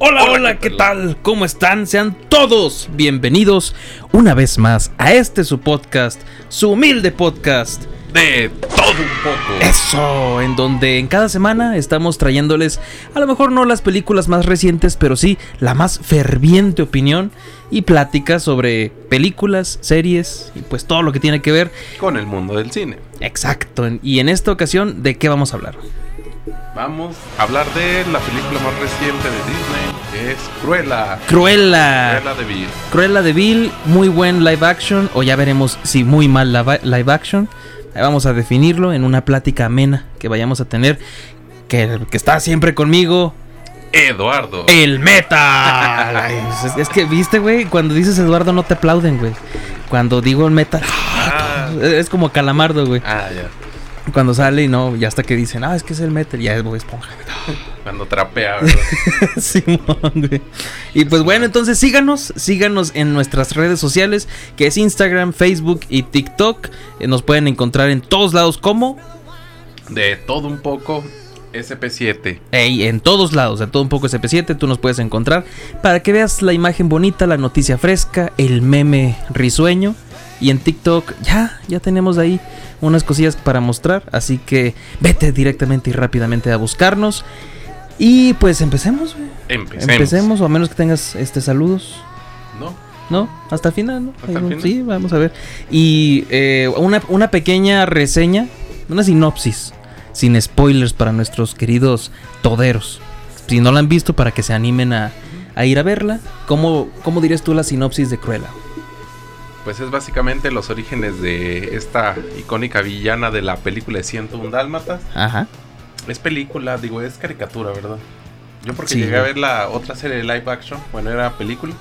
Hola, hola, ¿qué tal? ¿Cómo están? Sean todos bienvenidos una vez más a este su podcast, su humilde podcast. De todo un poco. Eso, en donde en cada semana estamos trayéndoles a lo mejor no las películas más recientes, pero sí la más ferviente opinión y plática sobre películas, series y pues todo lo que tiene que ver. Con el mundo del cine. Exacto, y en esta ocasión, ¿de qué vamos a hablar? Vamos a hablar de la película más reciente de Disney, que es Cruella. Cruella. Cruella de Vil. Cruella de Vil, muy buen live action, o ya veremos si muy mal live live action. Ahí Vamos a definirlo en una plática amena que vayamos a tener. Que, que está siempre conmigo, Eduardo. el metal. Ay, es, es que, viste, güey, cuando dices Eduardo no te aplauden, güey. Cuando digo el metal, Ah, es como calamardo, güey. ah, ya. Cuando sale y no, ya hasta que dicen, ah, es que es el metal, ya es Bob Esponja. Cuando trapea, ¿verdad? Simón, güey. Y pues bueno, entonces síganos, síganos en nuestras redes sociales, que es Instagram, Facebook y TikTok. Eh, nos pueden encontrar en todos lados como, De todo un poco, SP7. ey, en todos lados, en todo un poco SP7, tú nos puedes encontrar para que veas la imagen bonita, la noticia fresca, el meme risueño. Y en TikTok ya, ya tenemos ahí unas cosillas para mostrar, así que vete directamente y rápidamente a buscarnos. Y pues empecemos, güey. Empecemos. Empecemos, o a menos que tengas este saludos. ¿No? ¿No? Hasta el final, ¿no? ¿Hasta el final? Sí, vamos a ver. Y eh, una, una pequeña reseña, una sinopsis, sin spoilers para nuestros queridos toderos. Si no la han visto, para que se animen a, a ir a verla. ¿Cómo, ¿Cómo dirías tú la sinopsis de Cruella? Pues es básicamente los orígenes de esta icónica villana de la película de 101 Dálmatas. Ajá. Es película, digo, es caricatura, ¿verdad? Yo porque Sí, llegué a ver la otra serie de live action, bueno, era película.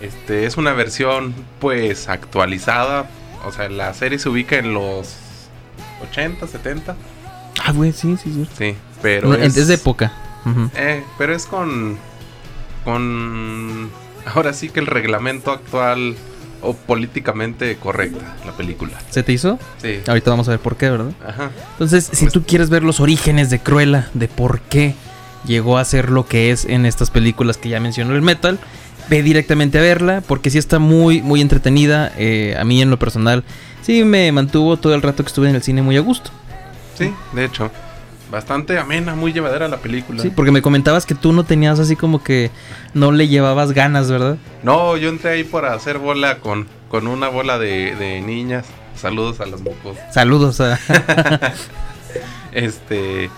Este es una versión pues actualizada, o sea, la serie se ubica en los 80, 70, Ah, güey, sí, sí, sí. sí, pero No, es, es de época. Ujú. eh, pero es con con ahora sí que el reglamento actual o políticamente correcta la película. ¿Se te hizo? Sí. Ahorita vamos a ver por qué, ¿verdad? Ajá. Entonces, si Pues- tú quieres ver los orígenes de Cruella, de por qué llegó a ser lo que es en estas películas que ya mencionó el metal, ve directamente a verla, porque sí está muy, muy entretenida. eh, a mí en lo personal, sí me mantuvo todo el rato que estuve en el cine muy a gusto. Sí, de hecho, bastante amena, muy llevadera la película. Sí, porque me comentabas que tú no tenías así como que no le llevabas ganas, ¿verdad? No, yo entré ahí por hacer bola con, con una bola de, de niñas. Saludos a las mocos. Saludos a... Este.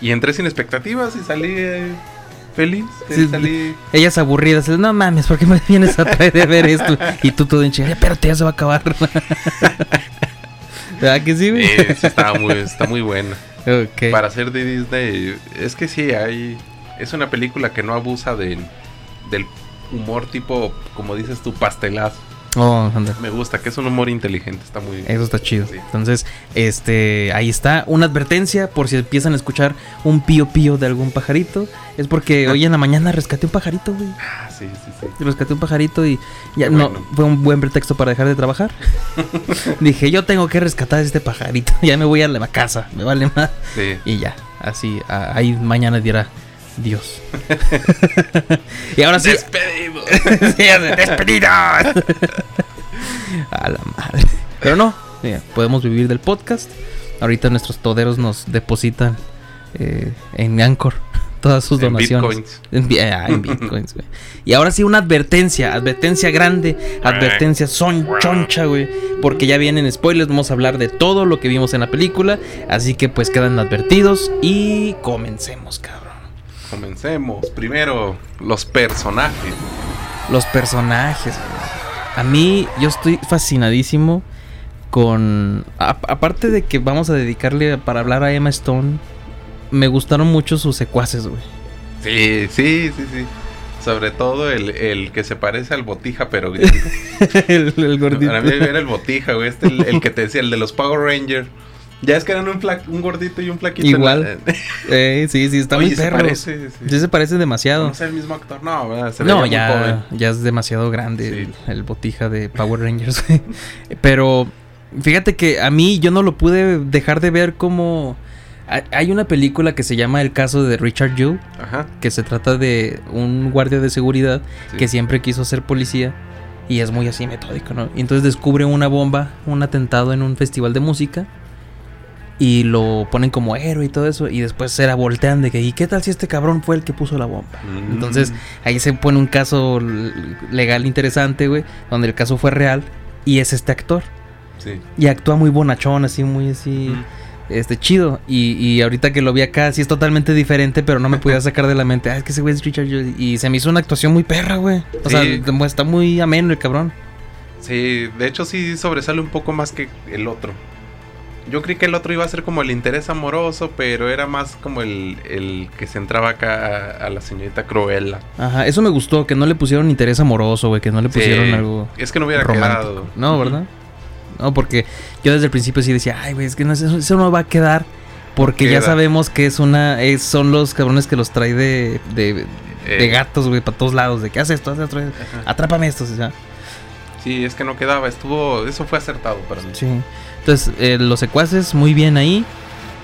Y entré sin expectativas y salí eh, feliz. eh, Sí. salí. Ellas aburridas, no mames, ¿por qué me vienes a traer de ver esto? Y tú todo en chinga, espérate, ya se va a acabar. ¿Verdad que sí, eh, sí, está muy, está muy buena. Para ser de Disney, es que sí, hay. Es una película que no abusa del, del humor tipo, como dices tú, pastelazo. Oh. Me gusta, que es un humor inteligente, está muy Eso está chido. Sí. Entonces, este, ahí está. Una advertencia por si empiezan a escuchar un pío pío de algún pajarito. Es porque hoy en la mañana rescaté un pajarito, güey. Ah, sí, sí, sí. Rescaté un pajarito y ya no fue un buen pretexto para dejar de trabajar. Dije, yo tengo que rescatar este pajarito. Ya me voy a la casa, me vale más. sí. Y ya, así, a- ahí mañana dirá Dios. y ahora sí, Despedimos. Sí, despedidos. A la madre. Pero no, mira, podemos vivir del podcast. Ahorita nuestros toderos nos depositan eh, en Anchor todas sus En donaciones. bitcoins. En, bi- ah, en bitcoins, güey. Y ahora sí, una advertencia, advertencia grande, advertencia son choncha, güey. Porque ya vienen spoilers, vamos a hablar de todo lo que vimos en la película. Así que pues quedan advertidos y comencemos, cabrón. Comencemos. Primero, los personajes. Los personajes. A mí, yo estoy fascinadísimo con. a- aparte de que vamos a dedicarle para hablar a Emma Stone, me gustaron mucho sus secuaces, güey. Sí, sí, sí, sí. Sobre todo el, el que se parece al botija, pero gringo. el, el gordito. Para mí era el botija, güey. Este, el, el que te decía, el de los Power Rangers. Ya es que eran un, fla- un gordito y un flaquito. Igual. Eh, sí, sí, está Oye, muy perro. parece, sí. Sí se parece demasiado. No es el mismo actor, no, ya, ya es demasiado grande Sí. el, el botija de Power Rangers. Pero fíjate que a mí yo no lo pude dejar de ver como... ha- Hay una película que se llama El caso de Richard Ajá. que se trata de un guardia de seguridad sí. que siempre quiso ser policía y es muy así metódico, ¿no? Y entonces descubre una bomba, un atentado en un festival de música y lo ponen como héroe y todo eso y después se la voltean de que ¿y qué tal si este cabrón fue el que puso la bomba? Mm. Entonces ahí se pone un caso legal interesante, güey, donde el caso fue real y es este actor Sí. y actúa muy bonachón, así muy así Mm. este chido y, y ahorita que lo vi acá sí es totalmente diferente, pero no me podía sacar de la mente, ah, es que ese güey es Richard Jewell", y se me hizo una actuación muy perra, güey. O sea, Sí. está muy ameno el cabrón. Sí, de hecho sí sobresale un poco más que el otro. Yo creí que el otro iba a ser como el interés amoroso, pero era más como el, el que se entraba acá a, a la señorita Cruella. Ajá, eso me gustó, que no le pusieron interés amoroso, güey, que no le pusieron Sí, algo Es que no hubiera romántico. quedado. No, ¿verdad? No, porque yo desde el principio sí decía, ay, güey, es que no, eso, eso no va a quedar. Porque ya sabemos que es una. es- son los cabrones que los trae de, de, Eh, de gatos, güey, para todos lados. De que haces esto, haz esto, atrápame esto. o sea, Sí, es que no quedaba. Estuvo. Eso fue acertado para mí. Sí. Entonces, eh, los secuaces, muy bien ahí.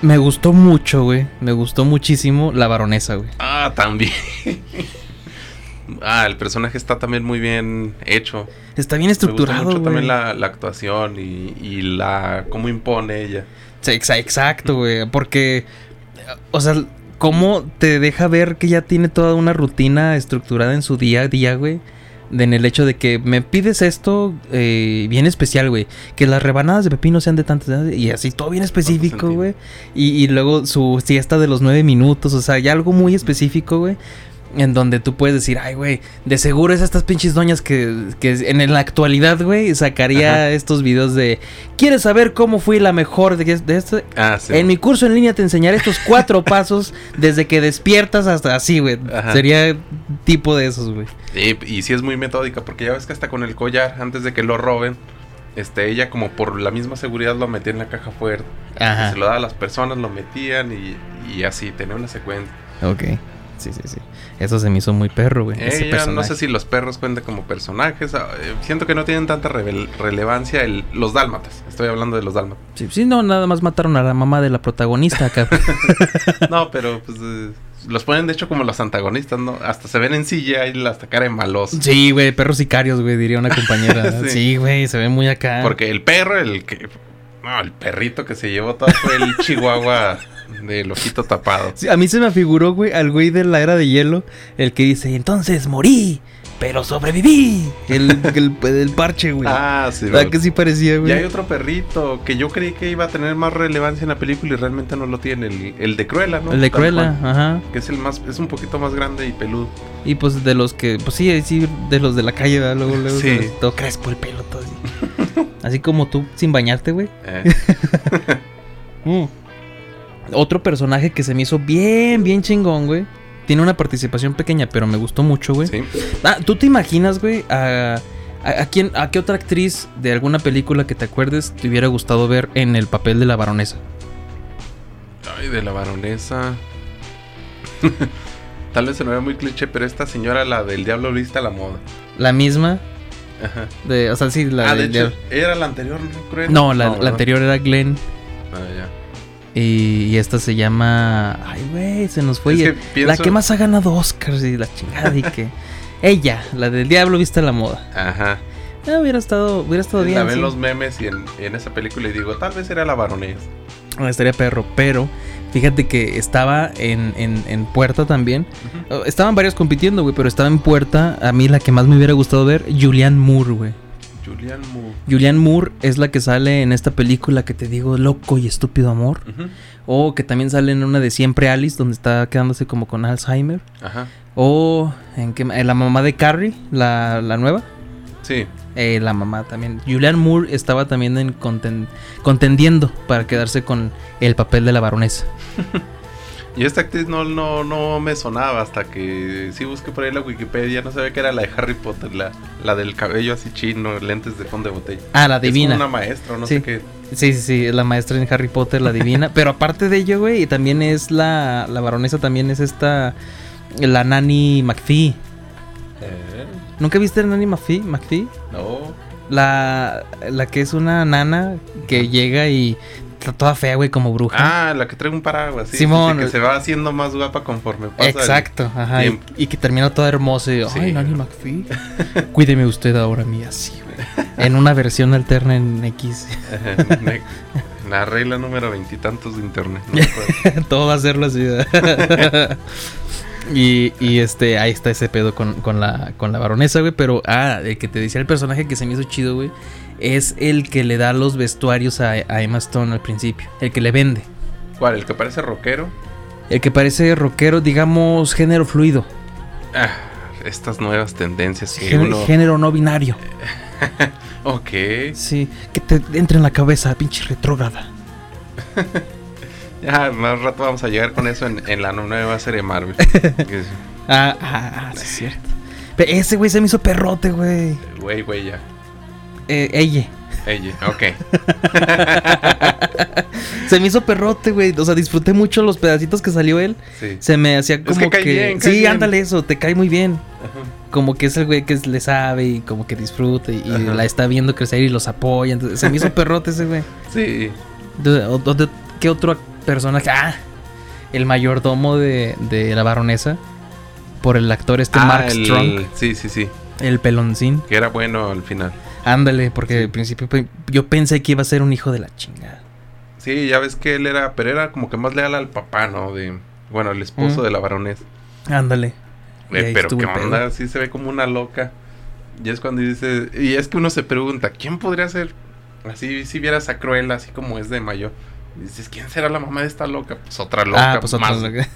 Me gustó mucho, güey. Me gustó muchísimo la baronesa, güey. Ah, también. ah, el personaje está también muy bien hecho. Está bien Me gustó estructurado, mucho güey. también la, la actuación y, y la cómo impone ella. Sí, Exacto, güey. Porque, o sea, cómo te deja ver que ya tiene toda una rutina estructurada en su día a día, güey. En el hecho de que me pides esto eh, bien especial, güey. Que las rebanadas de pepino sean de tantas. Y así, todo bien específico, güey. Y, y luego su siesta de los nueve minutos. O sea, ya algo muy específico, güey. En donde tú puedes decir, ay, güey, de seguro es estas pinches doñas que, que en la actualidad, güey, sacaría Ajá. estos videos de, ¿quieres saber cómo fui la mejor de, de esto? Ah, sí. En mi curso en línea te enseñaré estos cuatro pasos desde que despiertas hasta así, güey. Ajá. Sería tipo de esos, güey. Sí, y sí es muy metódica, porque ya ves que hasta con el collar, antes de que lo roben, este, ella como por la misma seguridad lo metía en la caja fuerte. Ajá. Se lo daba a las personas, lo metían y, y así, tenía una secuencia. Ok. Sí, sí, sí. Eso se me hizo muy perro, güey. Ella, no sé si los perros cuentan como personajes. ah, eh, Siento que no tienen tanta relevancia el, los dálmatas. Estoy hablando de los dálmatas. Sí, sí, no, nada más mataron a la mamá de la protagonista acá. No, pero pues eh, los ponen de hecho como los antagonistas, ¿no? Hasta se ven en silla y hasta cara de malos. sí, güey, perros sicarios, güey, diría una compañera. Sí. sí, güey, se ve muy acá. Porque el perro, el que. No, el perrito que se llevó todo fue el chihuahua del ojito tapado. Sí, a mí se me figuró, güey, al güey de la era de hielo, el que dice, entonces morí, pero sobreviví. El, el, el parche, güey. Ah, sí, ¿Verdad que sí parecía, güey? Y hay otro perrito que yo creí que iba a tener más relevancia en la película y realmente no lo tiene. El, el de Cruella, ¿no? El de Tal Cruella, cual. ajá. Que es el más, es un poquito más grande y peludo. Y pues de los que, pues sí, sí, de los de la calle, ¿verdad? Luego, luego, Sí. todo crespo el pelo, todo así. así como tú, sin bañarte, güey. Eh, Mm. Otro personaje que se me hizo bien, bien chingón, güey. Tiene una participación pequeña, pero me gustó mucho, güey. sí. Ah, ¿tú te imaginas, güey, a, a, a quién, a qué otra actriz de alguna película que te acuerdes te hubiera gustado ver en el papel de la baronesa? Ay, de la baronesa. Tal vez se me vea muy cliché, pero esta señora, la del diablo vista a la moda. La misma, Ajá. de, o sea, sí, la ah, de de- hecho, era la anterior, ¿no? Cruella? No, la, la ¿verdad? anterior era Glenn. Ah, ya. Y, y esta se llama. Ay, güey, se nos fue. Que pienso- La que más ha ganado Oscars y la chingada. y que. Ella, la del diablo viste a la moda. Ajá. Ah, hubiera estado, hubiera estado bien. la ven sí. los memes y en, en esa película y digo, tal vez era la baronesa. Ah, estaría perro, pero fíjate que estaba en, en, en puerta también. Oh, Estaban varios compitiendo, güey, pero estaba en puerta. A mí la que más me hubiera gustado ver, Julianne Moore, güey. Julian Moore. Julianne Moore es la que sale en esta película que te digo, Loco y Estúpido Amor. O que también sale en una de Siempre Alice, donde está quedándose como con Alzheimer. Ajá. O en, que, en la mamá de Carrie, la, la nueva. Sí. Eh, la mamá también. Julianne Moore estaba también en conten- contendiendo para quedarse con el papel de la baronesa. Y esta actriz no, no, no me sonaba hasta que sí busqué por ahí la Wikipedia. No sabía que era la de Harry Potter, la, la del cabello así chino, lentes de fondo de botella. Ah, la divina. una maestra, no Sí. sé qué. Sí, sí, sí, la maestra en Harry Potter, la divina. Pero aparte de ello, güey, también es la, la baronesa, también es esta, la Nanny McPhee. Eh, ¿Nunca viste a Nanny McPhee? McPhee? no. La, la que es una nana que llega y está toda fea, güey, como bruja. Ah, la que trae un paraguas. Sí, Simón. sí, que se va haciendo más guapa conforme pasa. el- Exacto, ajá. Y, que termina toda hermosa. Y, Sí. Ay, Nanny McPhee. Cuídeme usted ahora mía, sí, güey. En una versión alterna en X. La regla número veintitantos de internet. no. Todo va a serlo así. ¿verdad? Y, y este, ahí está ese pedo con, con la, con la baronesa, güey. Pero, ah, el que te decía el personaje que se me hizo chido, güey. Es el que le da los vestuarios a, a Emma Stone al principio. El que le vende. ¿Cuál? ¿El que parece rockero? El que parece rockero, digamos, género fluido. Ah, estas nuevas tendencias que Género, uno. género no binario. Ok. Sí, que te entre en la cabeza, pinche retrógrada. Ya, más rato vamos a llegar con eso en, en la nueva serie Marvel. Ah, ah, ah, sí es cierto. Pero ese güey se me hizo perrote, güey. Güey, güey, ya. Eh, ella. Ella, ok. Se me hizo perrote, güey. O sea, disfruté mucho los pedacitos que salió él. Sí. Se me hacía como que cae bien, cae sí, bien. ándale eso, te cae muy bien. Ajá. Como que es el güey que le sabe y como que disfruta y, la está viendo crecer y los apoya. Entonces, se me hizo perrote ese güey. Sí. ¿Qué otro personaje? Ah, el mayordomo de, de la baronesa. Por el actor este Ah, Mark el- Strong, Sí, sí, sí. el peloncín. Que era bueno al final. Ándale, porque al principio yo pensé que iba a ser un hijo de la chingada. Sí, ya ves que él era. Pero era como que más leal al papá, ¿no? De. Bueno, el esposo Mm. de la baronesa. Ándale. Eh, pero qué el pedo. onda, sí se ve como una loca. Y es cuando dice. Y es que uno se pregunta, ¿quién podría ser? Así, si vieras a Cruella, así como es de mayo. Y dices, ¿quién será la mamá de esta loca? Pues otra loca, ah, pues otra más loca.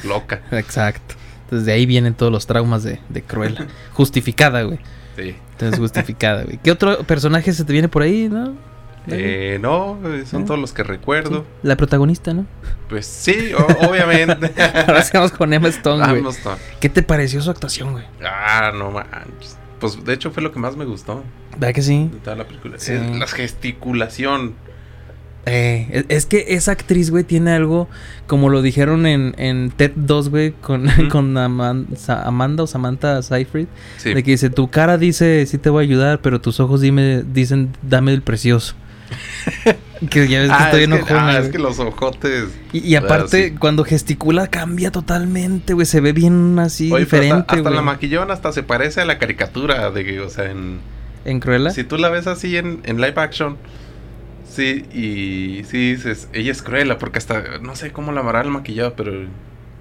loca. Exacto. Entonces de ahí vienen todos los traumas de, de Cruella. Justificada, güey. Sí. Entonces justificada, güey. ¿Qué otro personaje se te viene por ahí, no? Eh, no, eh, son ¿Eh? todos los que recuerdo. Sí, La protagonista, ¿no? Pues sí, obviamente. Ahora sigamos con Emma Stone, güey. Vamos. ¿Qué te pareció su actuación, güey? Ah, no manches. Pues de hecho fue lo que más me gustó ¿Verdad que sí? de toda la película. Sí. La gesticulación. Eh, es, es que esa actriz, güey, tiene algo, como lo dijeron en, en TED 2, güey, con, con Aman- Sa- Amanda o Samantha Seyfried. Sí. De que dice, tu cara dice, sí te voy a ayudar, pero tus ojos dime, dicen, dame el precioso. que ya ves que Ah, estoy es que, ah, es que los ojotes. Y, y aparte, Ah, sí. cuando gesticula, cambia totalmente, güey. Se ve bien así, Oye, diferente, hasta, hasta la maquillón hasta se parece a la caricatura de que, o sea, en ¿En Cruella? si tú la ves así en, en live action, sí, y sí dices, ella es cruela, porque hasta, no sé cómo la hará el maquillado, pero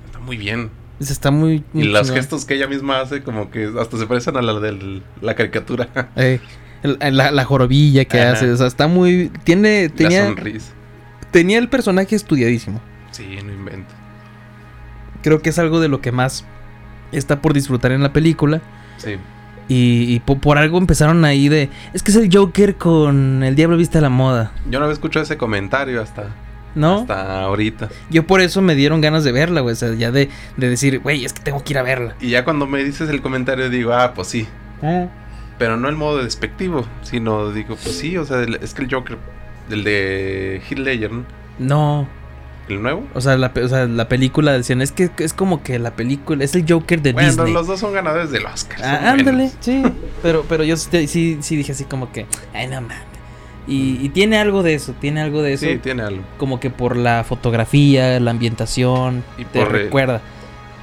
está muy bien. Se está muy... Y los gestos que ella misma hace, como que hasta se parecen a la de la caricatura. Eh, la, la jorobilla que Ajá. hace, o sea, está muy... Tiene, la tenía, sonrisa. tenía el personaje estudiadísimo. Sí, no invento. Creo que es algo de lo que más está por disfrutar en la película. Sí. Y, y po- por, algo empezaron ahí de... Es que es el Joker con el Diablo Viste a la Moda. Yo no había escuchado ese comentario hasta, ¿No? hasta ahorita. Yo por eso me dieron ganas de verla, güey. O sea, ya de, de decir, güey, es que tengo que ir a verla. Y ya cuando me dices el comentario digo, ah, pues sí. Pero no el modo despectivo, sino digo, pues sí, o sea, es que el Joker, el de Heath Ledger, ¿no? No, ¿El nuevo? o sea, la, o sea, la película decían, es que es como que la película, es el Joker de Bueno, Disney. los dos son ganadores del Oscar. Ah, ándale, sí. Pero, pero yo sí, sí, dije así como que, ay, no mames. Y, y tiene algo de eso, tiene algo de eso. Sí, tiene algo. Como que por la fotografía, la ambientación, Y te por el- recuerda.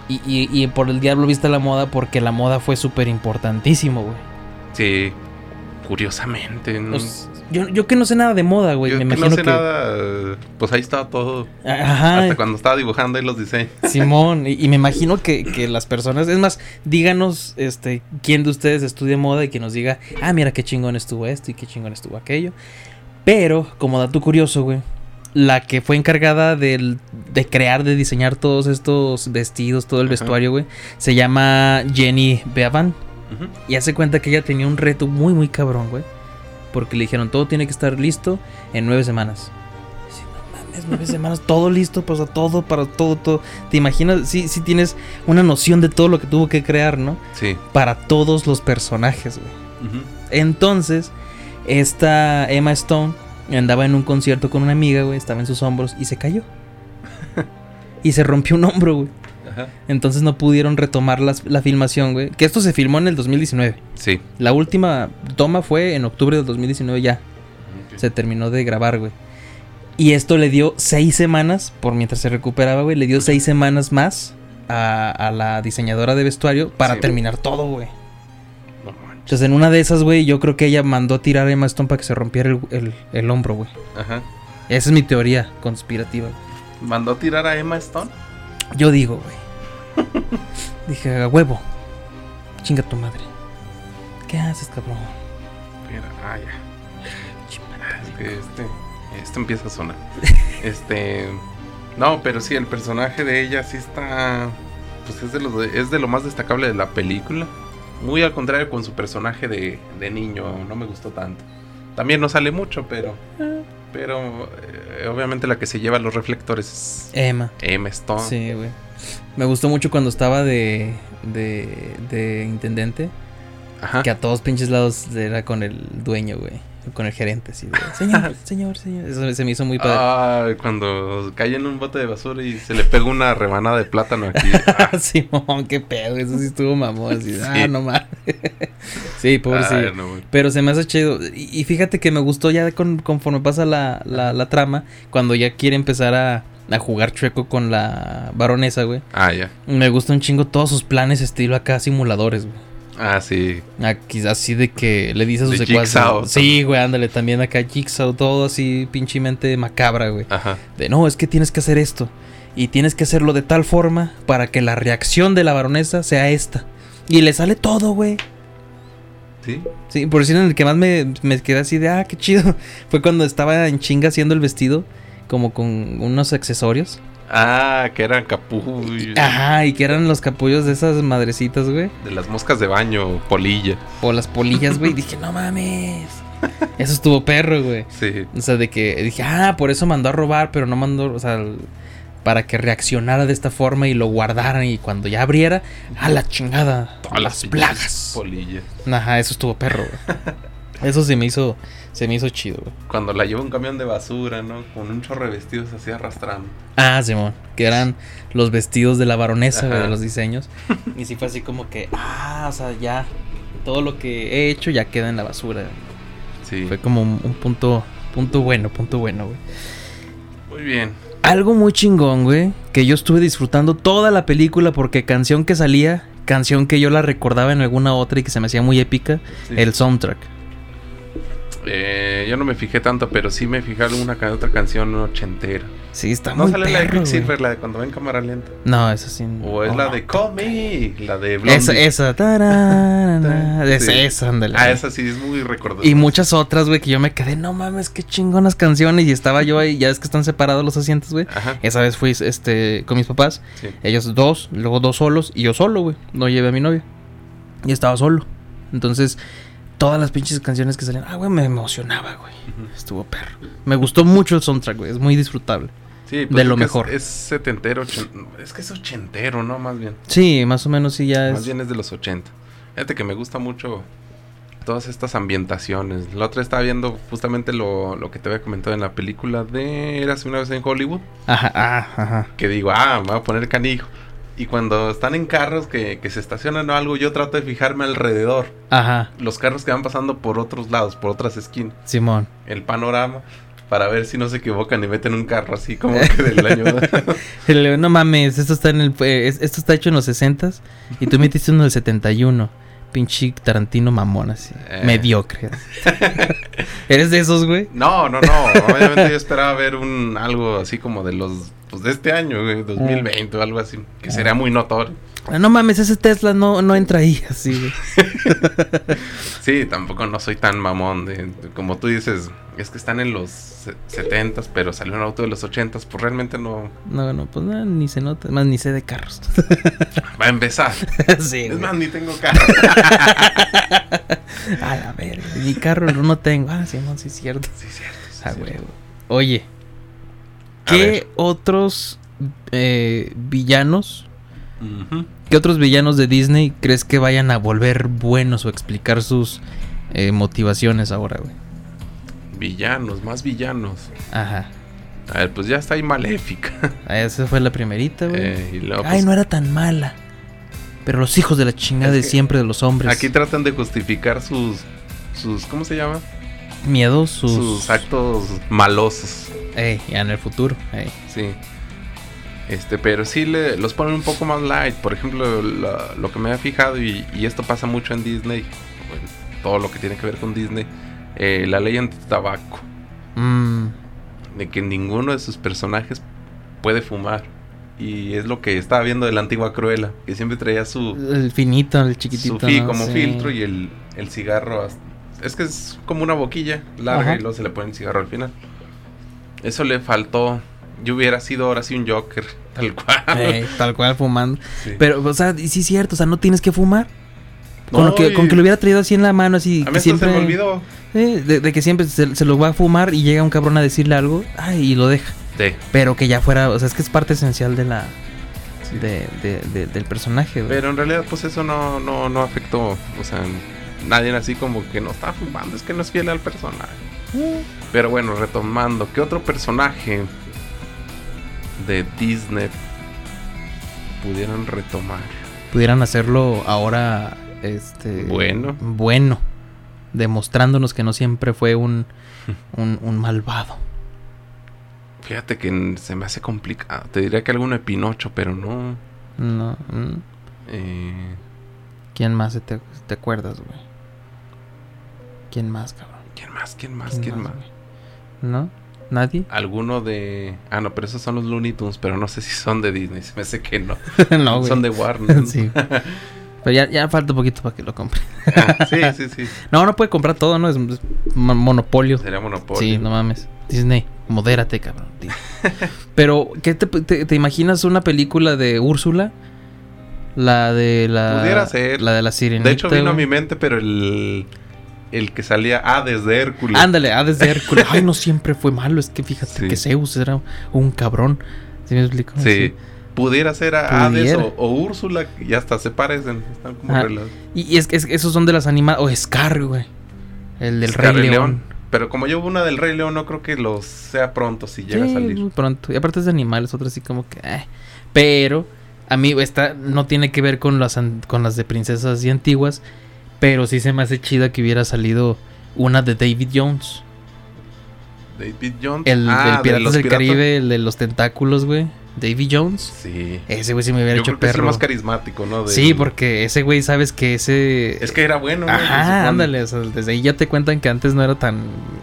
Y, y, y por el diablo viste la moda, porque la moda fue súper importantísimo, güey. Sí, curiosamente. ¿no? Yo, yo que no sé nada de moda, güey. Yo Me que imagino no sé que. nada, pues ahí estaba todo. Ajá. Hasta cuando estaba dibujando ahí los diseños. Simón, y, y me imagino que, que las personas, es más, díganos este quién de ustedes estudia moda y que nos diga, ah, mira qué chingón estuvo esto y qué chingón estuvo aquello. Pero, como dato curioso, güey, la que fue encargada del, de crear, de diseñar todos estos vestidos, todo el Ajá. vestuario, güey, se llama Jenny Beavan. Ujú. Y hace cuenta que ella tenía un reto muy, muy cabrón, güey. Porque le dijeron, todo tiene que estar listo en nueve semanas. Dice, no tienes nueve semanas, todo listo, pues todo, para todo, todo. ¿Te imaginas? Sí, sí tienes una noción de todo lo que tuvo que crear, ¿no? Sí. Para todos los personajes, güey. Entonces, esta Emma Stone andaba en un concierto con una amiga, güey, estaba en sus hombros y se cayó. y se rompió un hombro, güey. Ajá. Entonces no pudieron retomar las- la filmación, güey. Que esto se filmó en el 2019. Sí. La última toma fue en octubre del 2019 ya. Se terminó de grabar, güey. Y esto le dio seis semanas, por mientras se recuperaba, güey, le dio seis semanas más a, a la diseñadora de vestuario para Sí. terminar todo, güey. No. Entonces en una de esas, güey, yo creo que ella mandó a tirar a Emma Stone para que se rompiera el, el- el hombro, güey. Ajá. Esa es mi teoría conspirativa. ¿Mandó a tirar a Emma Stone? Yo digo, güey. Dije, a huevo. Chinga tu madre. ¿Qué haces, cabrón? Mira, ah, ya. Es que este, este empieza a sonar. este, no, pero sí, el personaje de ella sí está, pues es de lo, es de lo más destacable de la película. Muy al contrario con su personaje de, de niño, no me gustó tanto. También no sale mucho, pero, pero eh, obviamente la que se lleva los reflectores es Emma. Emma Stone. Sí, güey. Me gustó mucho cuando estaba de, de, de intendente. Ajá. Que a todos pinches lados era con el dueño, güey. Con el gerente, así de, señor, señor, señor. Eso se me hizo muy padre. Ay, cuando cae en un bote de basura y se le pega una rebanada de plátano aquí. Ah, Simón, qué pedo. Eso sí estuvo mamón. Así, Ah, Sí. no mames. sí. Ay, no, güey. Pero se me hace chido. Y, y fíjate que me gustó ya con- conforme pasa la, la, la trama. Cuando ya quiere empezar a, a jugar chueco con la baronesa, güey. Ah, ya. Me gusta un chingo todos sus planes estilo acá simuladores, güey. Ah, sí. Aquí, así de que le dice a sus secuaces. Sí, güey, ándale, también acá Jigsaw, todo así pinchemente macabra, güey. Ajá. De no, es que tienes que hacer esto. Y tienes que hacerlo de tal forma para que la reacción de la baronesa sea esta. Y le sale todo, güey. Sí. Sí, por decir en el que más me, me quedé así de, ah, qué chido. Fue cuando estaba en chinga haciendo el vestido, como con unos accesorios. Ah, que eran capullos. Ajá, y que eran los capullos de esas madrecitas, güey. De las moscas de baño, polilla. O las polillas, güey. Dije, no mames. Eso estuvo perro, güey. Sí. O sea, de que dije, ah, por eso mandó a robar, pero no mandó, o sea, para que reaccionara de esta forma y lo guardaran y cuando ya abriera, a la chingada, Todas las plagas. Polillas. Ajá, eso estuvo perro, güey. Eso se me hizo, se me hizo chido, güey. Cuando la lleva un camión de basura, ¿no? Con un chorro de vestidos así arrastrando. Ah, Simón, que eran los vestidos de la baronesa, Ajá. de los diseños. Y sí fue así como que, ah, o sea, ya, todo lo que he hecho ya queda en la basura. Sí. Fue como un, un punto, punto bueno, punto bueno, güey. Muy bien. Algo muy chingón, güey, que yo estuve disfrutando toda la película porque canción que salía, canción que yo la recordaba en alguna otra y que se me hacía muy épica, Sí. el soundtrack. Eh, yo no me fijé tanto, pero sí me fijé alguna otra canción ochentera. Sí, está ¿No muy sale la de Quicksilver, la de cuando va en cámara lenta? No, esa sí. O es la no. de Call Me, la de Blondie. Esa, esa. tararana, Sí. Esa, esa, ándale. Ah, esa sí es muy recordada. Y muchas otras, güey, que yo me quedé, no mames, qué chingonas canciones. Y estaba yo ahí, ya ves que están separados los asientos, güey. Ajá. Esa vez fui este, con mis papás. Sí. Ellos dos, luego dos solos y yo solo, güey. No llevé a mi novia. Y estaba solo. Entonces, todas las pinches canciones que salían, ah, güey, me emocionaba, güey. Estuvo perro. Me gustó mucho el soundtrack, güey. Es muy disfrutable. Sí, de lo mejor. Es, es setentero, es que es ochentero, ¿no? Más bien. Sí, más o menos sí ya Más es. bien es de los 80. Fíjate que me gusta mucho todas estas ambientaciones. La otra estaba viendo justamente lo, lo que te había comentado en la película de Érase una vez en Hollywood. Ajá, ah, ajá. Que digo, ah, me voy a poner canijo. Y cuando están en carros que, que se estacionan o algo, yo trato de fijarme alrededor. Ajá, Los carros que van pasando por otros lados, por otras esquinas. Simón. El panorama. Para ver si no se equivocan y meten un carro así como que del año. No mames, esto está en el eh, es- esto está hecho en los 60 y tú metiste uno del 71. Pinche Tarantino mamón así. Eh. Mediocre. ¿Eres de esos, güey? No, no, no. Obviamente yo esperaba ver un algo así como de los pues de este año, güey, 2020 o algo así, que sería muy notorio. Ah, No mames, ese Tesla no, no entra ahí así, güey. Sí, tampoco no soy tan mamón de como tú dices, es que están en los se- 70s, pero salió un auto de los 80s, pues realmente no No, no, pues no, ni se nota. Más ni sé de carros. va a empezar. sí, Es güey. más, ni tengo carro. A la verga. Mi carro no, no tengo. Ah, sí es cierto. Sí, cierto. sí, Ah, huevo. Oye. ¿Qué otros eh, villanos, qué otros villanos de Disney crees que vayan a volver buenos o explicar sus eh, motivaciones ahora, güey? Villanos, más villanos. Ajá. A ver, pues ya está ahí Maléfica. Esa fue la primerita, güey. Eh, luego, Ay, pues, no era tan mala. Pero los hijos de la chingada Es de siempre de los hombres. Aquí tratan de justificar sus. sus ¿Cómo se llama? miedos, sus, Sus, actos malosos. Ey, ya en el futuro. ey. Sí. Este, pero sí le, los ponen un poco más light. Por ejemplo, la- lo que me he fijado, y, y esto pasa mucho en Disney, todo lo que tiene que ver con Disney, eh, la ley anti-tabaco. Mm, De que ninguno de sus personajes puede fumar. Y es lo que estaba viendo de la antigua Cruella, que siempre traía su, el finito, el chiquitito. su fi ¿no? como Sí. filtro y el, el cigarro. hasta- es que es como una boquilla larga Ajá. y luego se le pone el cigarro al final. Eso le faltó. Yo hubiera sido ahora sí un Joker, tal cual. Tal cual fumando. Sí. Pero, o sea, sí es cierto, o sea, no tienes que fumar. Con, No, lo que, con que lo hubiera traído así en la mano, así. A que siempre, se me olvidó. Eh, de, de que siempre se, se lo va a fumar y llega un cabrón a decirle algo, ay, y lo deja. Sí. Pero que ya fuera, o sea, es que es parte esencial de la. De, de- de- del personaje, güey. Pero en realidad, pues eso no, no, no afectó. O sea, nadie así como que no está fumando, es que no es fiel al personaje. Pero bueno, retomando, ¿qué otro personaje de Disney pudieran retomar? Pudieran hacerlo ahora, este. Bueno. Bueno. Demostrándonos que no siempre fue un, un, un malvado. Fíjate que se me hace complicado. Te diría que alguno de Pinocho, pero no. No. mm. eh, ¿Quién más te, te acuerdas, güey? ¿Quién más, cabrón? ¿Quién más? ¿Quién más? ¿Quién más? ¿No? ¿Nadie? Alguno de. Ah, no, pero esos son los Looney Tunes, pero no sé si son de Disney. Se me hace que no. no, güey. son de Warner. sí. Pero ya, ya falta un poquito para que lo compre. Ah, sí, sí, sí. No, no puede comprar todo, ¿no? Es, es mo- monopolio. Sería Monopoly. Sí, no mames. Disney, modérate, cabrón. Pero, ¿qué te, te- te imaginas una película de Úrsula? La de la... Pudiera ser. La de la sirenita. De hecho, vino a mi mente, pero el. El que salía ah, desde Hércules. Ándale, ah, desde Hércules. Ay, no siempre fue malo. Es que fíjate Sí. que Zeus era un cabrón. ¿Sí me explico? Sí. Pudiera ser a Hades o, o Úrsula, y hasta se parecen. Están como Ah. Y, y es que es- esos son de las animadas. O Scar, güey. El del Scar Rey y León. Pero como yo hubo una del Rey León, no creo que los sea pronto si llega Sí, a salir. muy pronto. Y aparte es de animales, otro así como que. eh. Pero a mí esta no tiene que ver con las con las de princesas y antiguas. Pero sí se me hace chida que hubiera salido una de David Jones. David Jones. El Ah, del de Piratas los del piratas. Caribe, el de los tentáculos, güey. David Jones. Sí. Ese güey sí me hubiera Yo hecho creo que es el perro. más carismático, ¿no? Sí, porque ese güey, sabes que ese. Es que era bueno, supone. Ajá, ándale. o sea, desde ahí ya te cuentan que antes no era tan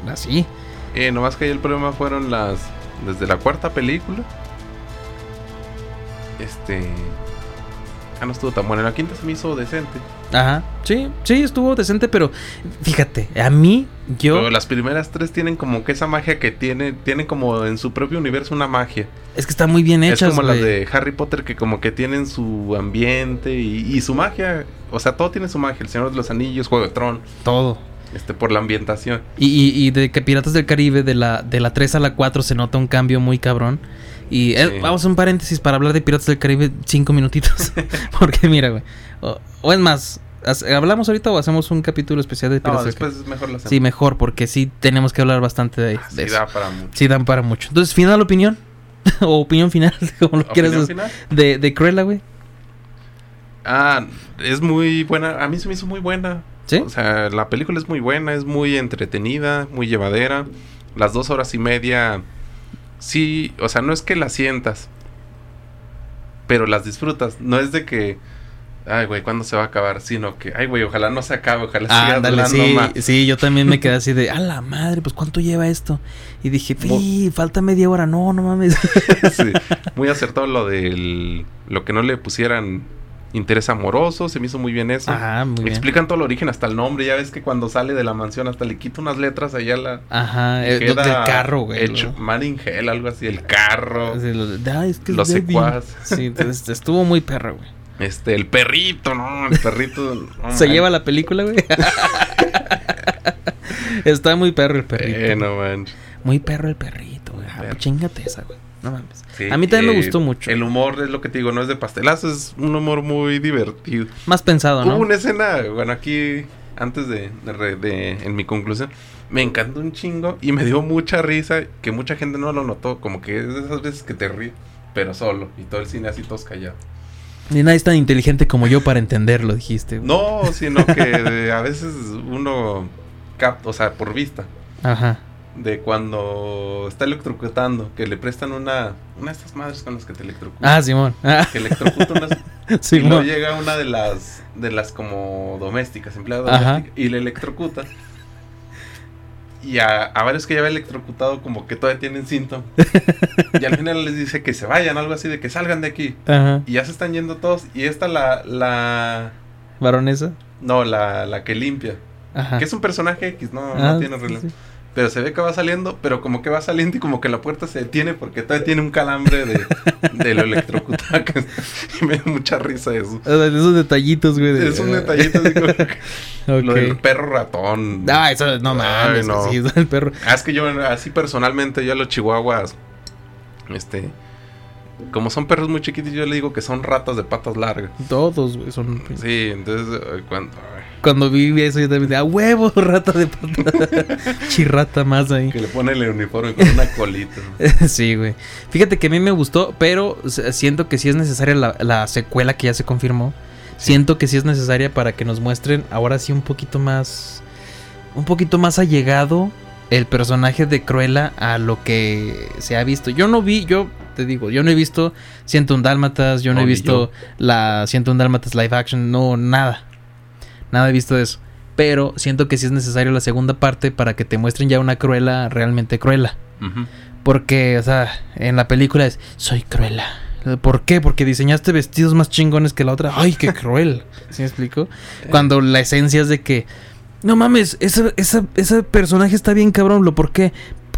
así. Eh, nomás que ahí el problema fueron las. Desde la cuarta película. Este. Ah, no estuvo tan buena. La quinta se me hizo decente. Ajá. Sí, sí, estuvo decente, pero fíjate, a mí, yo. Pero las primeras tres tienen como que esa magia que tiene. Tienen como en su propio universo una magia. Es que están muy bien hechas, es como las güey. de Harry Potter que como que tienen su ambiente y, y su magia. O sea, todo tiene su magia. El Señor de los Anillos, Juego de Tron. Todo. Este, por la ambientación. Y, y, y de que Piratas del Caribe, de la, de la 3 a la 4, se nota un cambio muy cabrón. Y eh, vamos a un paréntesis para hablar de Piratas del Caribe cinco minutitos. Porque mira, güey. O, o es más, ¿has- ¿hablamos ahorita o hacemos un capítulo especial de No, Piratas del Caribe? mejor la Sí, mejor, porque sí tenemos que hablar bastante de, de Sí, eso. da para mucho. Sí, dan para mucho. Entonces, final opinión. o opinión final, como lo quieras. ¿Opinión final? De, de Cruella, güey. Ah, es muy buena. A mí se me hizo muy buena. ¿Sí? O sea, la película es muy buena, es muy entretenida, muy llevadera. Las dos horas y media, sí, o sea, no es que las sientas, pero las disfrutas. No es de que, ay, güey, ¿cuándo se va a acabar? Sino que, ay, güey, ojalá no se acabe, ojalá siga Ándale, durando sí, más. sí, yo también me quedé así de, a la madre, pues ¿cuánto lleva esto? Y dije, "Fi, falta media hora, no, no mames. Sí, muy acertado lo del, lo que no le pusieran interés amoroso, se me hizo muy bien eso. Ajá, muy bien. Explican todo el origen, hasta el nombre. Ya ves que cuando sale de la mansión, hasta le quita unas letras allá la. Ajá, eh, del carro, güey. Hecho, lo- Man in Hell, algo así, el carro. sí, lo de, "Ay, es que es Los débil". secuaz. Sí, entonces, estuvo muy perro, güey. Este, el perrito, ¿no? El perrito. Se man- lleva la película, güey. Está muy perro el perrito. Eh, no manches. Muy perro el perrito, güey. Ah, chingate esa, güey. No mames. Sí, a mí también me eh, gustó mucho. El humor es lo que te digo, no es de pastelazo, es un humor muy divertido. Más pensado, ¿no? Hubo una escena, bueno, aquí, antes de, de re- de- en mi conclusión, me encantó un chingo y me dio mucha risa, que mucha gente no lo notó, como que es de esas veces que te ríes, pero solo, y todo el cine así todos callados. Ni nadie es tan inteligente como yo para entenderlo, dijiste. güey. No, sino que de- a veces uno capta, o sea, por vista, Ajá. De cuando está electrocutando, que le prestan una, una de estas madres con las que te electrocutan. Ah, Simón. Ah, Que electrocuta unas Y luego Simón. llega una de las de las como domésticas, empleadas Ajá. domésticas, y le electrocuta. Y a, a varios que ya había electrocutado, como que todavía tienen síntomas. y al final les dice que se vayan, algo así de que salgan de aquí. Ajá. Y ya se están yendo todos. Y esta la. la ¿Varonesa? no, la, la que limpia. Ajá. Que es un personaje X, no, Ah, no tiene sí, relevancia. sí. Pero se ve que va saliendo, pero como que va saliendo y como que la puerta se detiene porque todavía tiene un calambre de, de lo electrocutado. y me da mucha risa eso. Esos detallitos, güey. de- Es un detallito así como que Ok. lo del perro ratón. Ah, eso no mames. No. Sí, del perro. Ah, es que yo así personalmente yo a los chihuahuas este como son perros muy chiquitos yo le digo que son ratas de patas largas. Todos, güey, son. Sí, entonces eh, cuando ay, Cuando vi eso, yo también dije, ¡ah, huevo! Rata de pata. Chirrata más ahí. que le pone el uniforme con una colita. sí, güey. Fíjate que a mí me gustó, pero siento que sí es necesaria la, la secuela que ya se confirmó. Siento que sí es necesaria para que nos muestren ahora sí un poquito más. Un poquito más allegado el personaje de Cruella a lo que se ha visto. Yo no vi, yo te digo, yo no he visto 101 Dálmatas, yo no, No, he visto la 101 Dálmatas live action, no, nada. Nada he visto de eso. Pero siento que sí es necesario la segunda parte para que te muestren ya una Cruella realmente Cruella. Ujú. Porque, o sea, en la película es, soy Cruella. ¿Por qué? Porque diseñaste vestidos más chingones que la otra. ¡Ay, qué cruel! ¿Sí me explico? Cuando la esencia es de que, no mames, ese, esa- ese personaje está bien cabrón. ¿Lo por qué?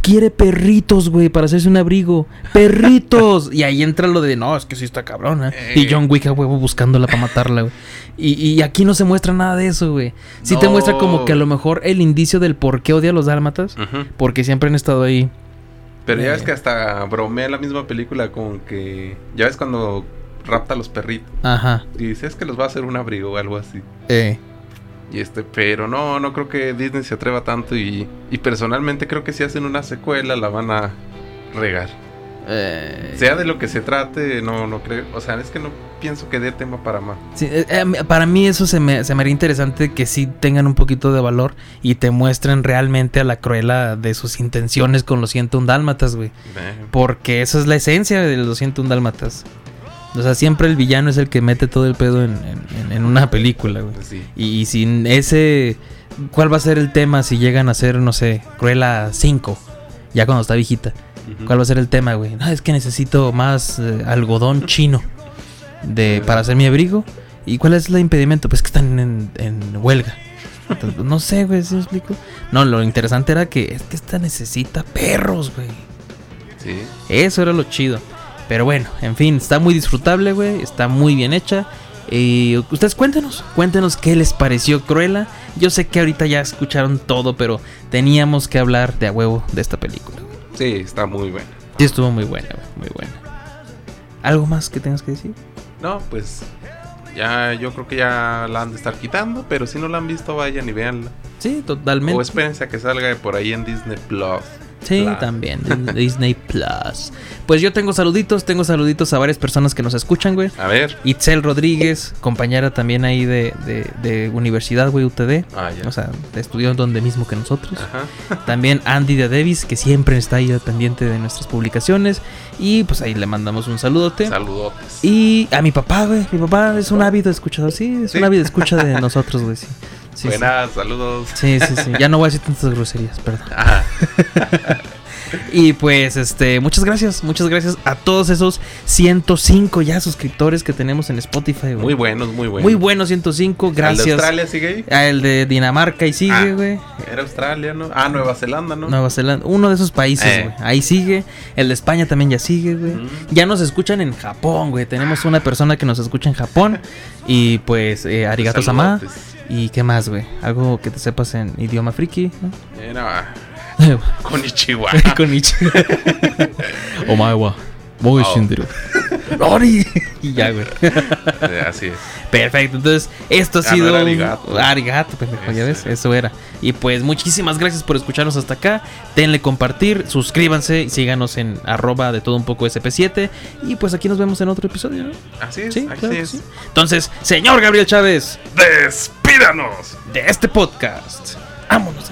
Quiere perritos, güey, para hacerse un abrigo. ¡Perritos! y ahí entra lo de, no, es que sí está cabrona. Y Eh. John Wick a huevo buscándola para matarla, güey. Y, y aquí no se muestra nada de eso, güey. Sí te muestra como que a lo mejor el indicio del por qué odia a los dálmatas. Porque siempre han estado ahí. Pero ya Eh. ves que hasta bromea la misma película con que ya ves cuando rapta a los perritos Ajá. y dice es que los va a hacer un abrigo o algo así. Eh. Y este, pero no, no creo que Disney se atreva tanto y, y personalmente creo que si hacen una secuela la van a regar. Eh, Sea de lo que se trate, no, no creo, o sea, es que no pienso que dé tema para más. sí, eh, eh, para mí eso se me, se me haría interesante que sí tengan un poquito de valor y te muestren realmente a la Cruella de sus intenciones con los 101 dálmatas, güey. Eh, Porque esa es la esencia de los 101 dálmatas. O sea, siempre el villano es el que mete todo el pedo en, en- en una película, güey. sí. Y, sin ese... ¿Cuál va a ser el tema si llegan a ser, no sé, Cruella 5? Ya cuando está viejita. ¿Cuál va a ser el tema, güey? No, es que necesito más eh, algodón chino de, para hacer mi abrigo. ¿Y cuál es el impedimento? Pues que están en, en huelga. Entonces, no sé, güey, ¿sí me explico? No, lo interesante era que es que esta necesita perros, güey. Sí. Eso era lo chido. Pero bueno, en fin, está muy disfrutable, güey. Está muy bien hecha. Y ustedes cuéntenos, cuéntenos qué les pareció Cruella. Yo sé que ahorita ya escucharon todo, pero teníamos que hablar de a huevo de esta película. Sí, está muy bueno. Sí, estuvo muy buena, muy buena. ¿Algo más que tengas que decir? No, pues ya yo creo que ya la han de estar quitando, pero si no la han visto, vayan y véanla. Sí, totalmente. O espérense a que salga por ahí en Disney Plus. Sí, Plus. también. Dis- Disney Plus. Pues yo tengo saluditos, tengo saluditos a varias personas que nos escuchan, güey. A ver. Itzel Rodríguez, compañera también ahí de, de, de universidad, güey, UTD. Ah, ya. O sea, estudió donde mismo que nosotros. Ajá. También Andy de Davis, que siempre está ahí al pendiente de nuestras publicaciones. Y pues ahí le mandamos un saludote. Saludotes. Y a mi papá, güey. Mi papá es un ávido escuchador. Sí, es Sí. un ávido escucha de nosotros, güey. Sí. Sí, sí. Buenas, saludos. Sí, sí, sí. Ya no voy a decir tantas groserías, perdón. Ajá. Y pues, este, muchas gracias, muchas gracias a todos esos 105 ya suscriptores que tenemos en Spotify, güey. Muy buenos, muy buenos. Muy bueno, 105, ¿El de gracias. Australia sigue ahí? A el de Dinamarca y sigue, Ah. güey. Era Australia, ¿no? Ah, Nueva Zelanda, ¿no? Nueva Zelanda, uno de esos países, Eh. güey. Ahí sigue. El de España también ya sigue, güey. Mm. Ya nos escuchan en Japón, güey. Tenemos una persona que nos escucha en Japón. Y pues, eh, Arigato Sama. ¿Y qué más, güey? Algo que te sepas en idioma friki, ¿no? Era Konichiwa. Con Ichi. Omaewa. Voy, Oh. Shinderu. ¡Ori! y ya, güey. Así es. Perfecto, entonces esto ha Ah, no sido un- arigato. arigato, pendejo, ya ves, eso era. Y pues muchísimas gracias por escucharnos hasta acá. Denle compartir, suscríbanse y síganos en arroba de todo un poco SP7. Y pues aquí nos vemos en otro episodio, ¿no? Así es. Sí, así claro es. sí. Entonces, señor Gabriel Chávez, ¡Despídanos! de este podcast, vámonos.